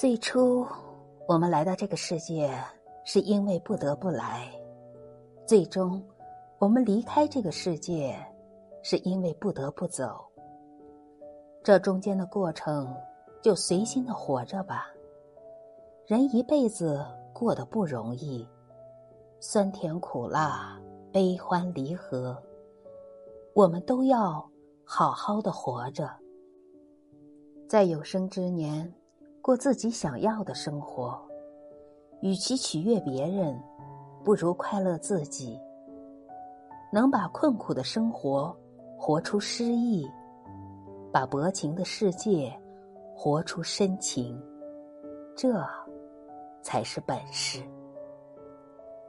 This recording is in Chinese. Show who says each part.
Speaker 1: 最初，我们来到这个世界，是因为不得不来；最终，我们离开这个世界，是因为不得不走。这中间的过程，就随心的活着吧。人一辈子过得不容易，酸甜苦辣、悲欢离合，我们都要好好的活着，在有生之年。过自己想要的生活，与其取悦别人，不如快乐自己。能把困苦的生活活出诗意，把薄情的世界活出深情，这才是本事。